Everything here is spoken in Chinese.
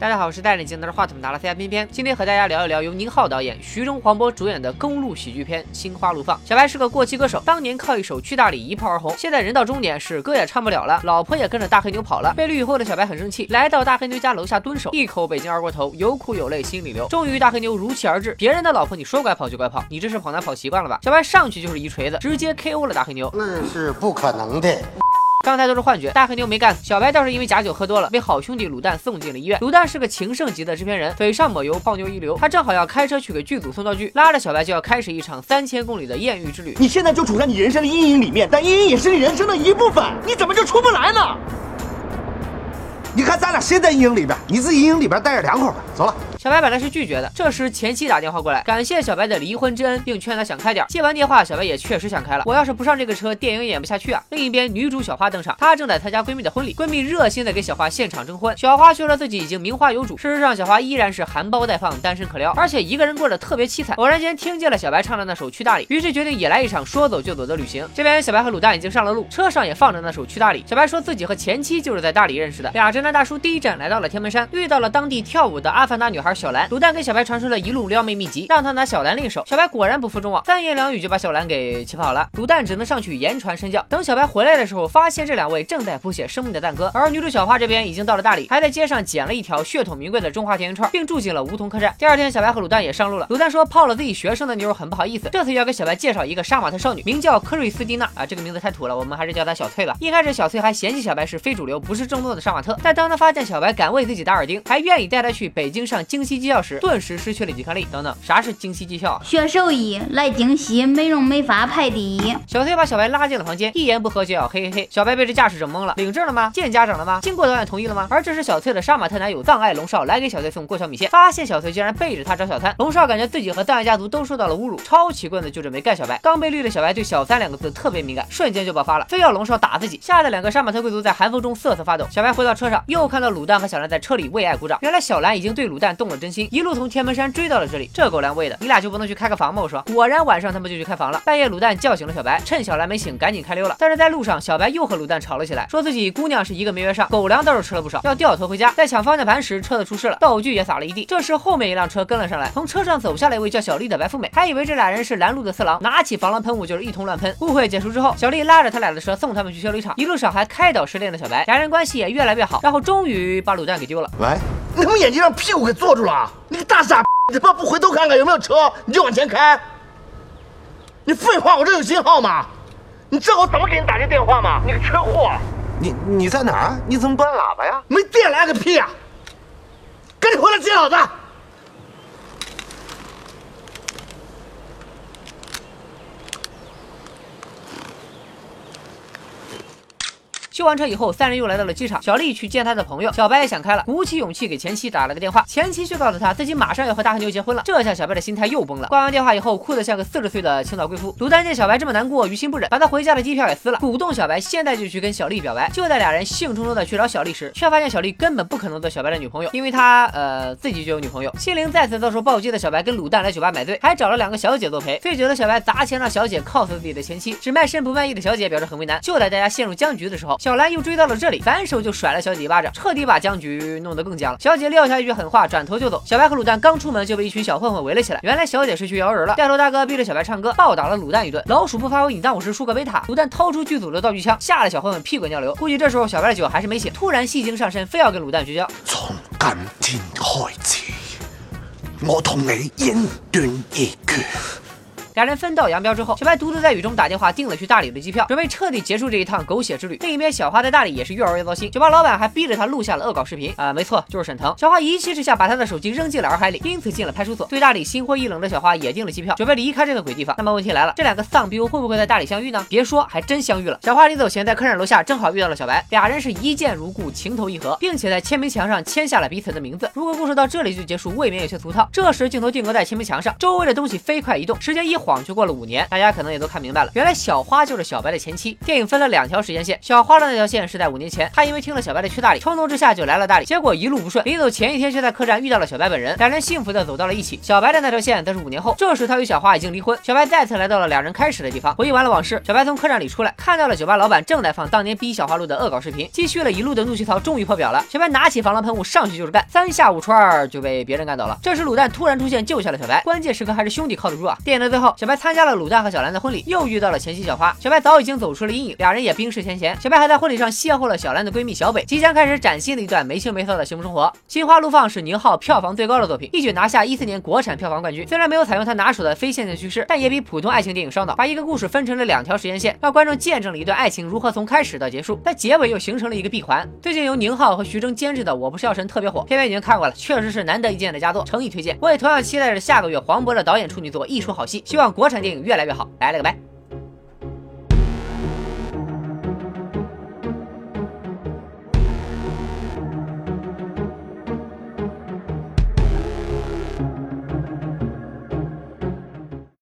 大家好，我是带着镜拿着话筒拿了 CI 偏偏，今天和大家聊一聊由宁浩导演、徐峥、黄渤主演的公路喜剧片《心花怒放》。小白是个过气歌手，当年靠一首《去大理》一炮而红，现在人到中年，是歌也唱不了了，老婆也跟着大黑牛跑了。被绿以后的小白很生气，来到大黑牛家楼下蹲守，一口北京二锅头，有苦有泪心里流。终于大黑牛如期而至，别人的老婆你说拐跑就拐跑，你这是跑男跑习惯了吧？小白上去就是一锤子，直接 KO 了大黑牛。那是不可能的。刚才都是幻觉，大黑牛没干死小白，倒是因为假酒喝多了，被好兄弟卤蛋送进了医院。卤蛋是个情圣级的制片人，嘴上抹油，泡妞一流。他正好要开车去给剧组送道具，拉着小白就要开始一场三千公里的艳遇之旅。你现在就处在你人生的阴影里面，但阴影也是你人生的一部分，你怎么就出不来呢？你看咱俩谁在阴影里边？你自己阴影里边待着凉快吧。走了。小白本来是拒绝的，这时前妻打电话过来，感谢小白的离婚之恩，并劝他想开点。接完电话，小白也确实想开了。我要是不上这个车，电影演不下去啊。另一边，女主小花登场，她正在参加闺蜜的婚礼，闺蜜热心的给小花现场征婚。小花却说自己已经名花有主，事实上小花依然是含苞待放，单身可撩，而且一个人过得特别凄惨。偶然间听见了小白唱的那首《去大理》，于是决定也来一场说走就走的旅行。这边小白和卤蛋已经上了路，车上也放着那首《去大理》。小白说自己和前妻就是在大理认识的。俩直男大叔第一站来到了天门山，遇到了当地跳舞的阿凡达女孩小兰。卤蛋给小。白传授了一路撩妹秘籍，让他拿小兰练手。小白果然不负众望，三言两语就把小兰给气跑了。卤蛋只能上去言传身教。等小白回来的时候，发现这两位正在谱写生命的蛋歌。而女主小花这边已经到了大理，还在街上捡了一条血统名贵的中华田园串，并住进了梧桐客栈。第二天，小白和卤蛋也上路了。卤蛋说泡了自己学生的妞，很不好意思，这次要给小白介绍一个杀马特少女，名叫科瑞斯蒂娜啊，这个名字太土了，我们还是叫她小翠吧。一开始小翠还嫌弃小白是非主流，不是正宗的杀马特，但当她发现小白敢为自己打耳钉，还愿意带她去北京上京西技校时，顿时失去了抵抗力。等等，啥是精细技校？学兽医来精细，美容美发排第一。小崔把小白拉进了房间，一言不合就要嘿嘿嘿。小白被这架势整懵了，领证了吗？见家长了吗？经过导演同意了吗？而这时小崔的杀马特男友葬爱龙少来给小崔送过桥米线，发现小崔竟然背着他找小三。龙少感觉自己和葬爱家族都受到了侮辱，抄起棍子就准备干小白。刚被绿的小白对小三两个字特别敏感，瞬间就爆发了，非要龙少打自己，吓得两个杀马特贵族在寒风中瑟瑟发抖。小白回到车上，又看到卤蛋和小兰在车里为爱鼓掌。原来小兰已经对卤蛋动了真心，一路从天门山追到了这里。这狗粮喂的。你俩就不能去开个房吗？我说，果然晚上他们就去开房了。半夜卤蛋叫醒了小白，趁小兰没醒，赶紧开溜了。但是在路上，小白又和卤蛋吵了起来，说自己姑娘是一个没约上，狗粮倒是吃了不少，要掉头回家。在抢方向盘时，车子出事了，道具也洒了一地。这时后面一辆车跟了上来，从车上走下来一位叫小丽的白富美，还以为这俩人是拦路的色狼，拿起防狼喷雾就是一通乱喷。误会解除之后，小丽拉着他俩的车送他们去修理厂，一路上还开导失恋的小白，俩人关系也越来越好。然后终于把卤蛋给丢了。喂，你他妈眼睛让屁股给坐住了？你个大傻！你他妈不回头看看有没有车，你就往前开。你废话，我这有信号吗？你知道我怎么给你打这电话吗？你个缺货！你你在哪儿？你怎么不按喇叭呀？没电按个屁呀！赶紧回来接老子！修完车以后，三人又来到了机场。小丽去见她的朋友，小白也想开了，鼓起勇气给前妻打了个电话。前妻却告诉他自己马上要和大黑牛结婚了。这下小白的心态又崩了。挂完电话以后，哭得像个四十岁的青岛贵妇。卤蛋见小白这么难过，于心不忍，把他回家的机票也撕了，鼓动小白现在就去跟小丽表白。就在俩人兴冲冲的去找小丽时，却发现小丽根本不可能做小白的女朋友，因为她呃自己就有女朋友。心灵再次遭受暴击的小白跟卤蛋来酒吧买醉，还找了两个小姐作陪。醉酒的小白砸钱让小姐 cos 自己的前妻，只卖身不卖艺的小姐表示很为难。就在大家陷入僵局的时候，小小兰又追到了。这里反手就甩了小姐一巴掌，彻底把僵局弄得更僵了。小姐撂下一句狠话，转头就走。小白和卤蛋刚出门就被一群小混混围了起来。原来小姐是去摇人了，带头大哥逼着小白唱歌，暴打了卤蛋一顿。老鼠不发威，你当我是舒克贝塔？卤蛋掏出剧组的道具枪，吓得小混混屁滚尿流。估计这时候小白的酒还是没醒，突然戏精上身，非要跟卤蛋绝交。从今天开始，我同你恩断义绝。俩人分道扬镳之后，小白独自在雨中打电话订了去大理的机票，准备彻底结束这一趟狗血之旅。另一边，小花在大理也是越玩越糟心，酒吧老板还逼着他录下了恶搞视频啊，没错，就是沈腾。小花一气之下把他的手机扔进了洱海里，因此进了派出所。对大理心灰意冷的小花也订了机票，准备离开这个鬼地方。那么问题来了，这两个丧逼会不会在大理相遇呢？别说，还真相遇了。小花临走前在客栈楼下正好遇到了小白，俩人是一见如故，情投意合，并且在签名墙上签下了彼此的名字。如果故事到这里就结束，未免有些俗套。这时镜头定格在签名墙上，周围的东西飞快移动，时间一晃。晃就过了五年，大家可能也都看明白了，原来小花就是小白的前妻。电影分了两条时间线，小花的那条线是在五年前，她因为听了小白的去大理，冲动之下就来了大理，结果一路不顺，临走前一天却在客栈遇到了小白本人，两人幸福的走到了一起。小白的那条线则是五年后，这时他与小花已经离婚，小白再次来到了两人开始的地方，回忆完了往事，小白从客栈里出来，看到了酒吧老板正在放当年逼小花录的恶搞视频，积蓄了一路的怒气槽终于破表了。小白拿起防狼喷雾上去就是干，三下五除二就被别人干倒了。这时卤蛋突然出现救下了小白，关键时刻还是兄弟靠得住啊！电影的最后，小白参加了卤蛋和小兰的婚礼，又遇到了前妻小花，小白早已经走出了阴影，两人也冰释前嫌。小白还在婚礼上邂逅了小兰的闺蜜小北，即将开始崭新的一段没羞没臊的幸福生活。《心花怒放》是宁浩票房最高的作品，一举拿下一四年国产票房冠军。虽然没有采用他拿手的非线性叙事，但也比普通爱情电影烧脑，把一个故事分成了两条时间线，让观众见证了一段爱情如何从开始到结束，在结尾又形成了一个闭环。最近由宁浩和徐峥监制的《我不是药神》特别火，片片已经看过了，确实是难得一见的佳作，诚意推荐。我也同样期待着下个月黄渤的导演处女作《一出好戏》，希望国产电影越来越好。来了个拜。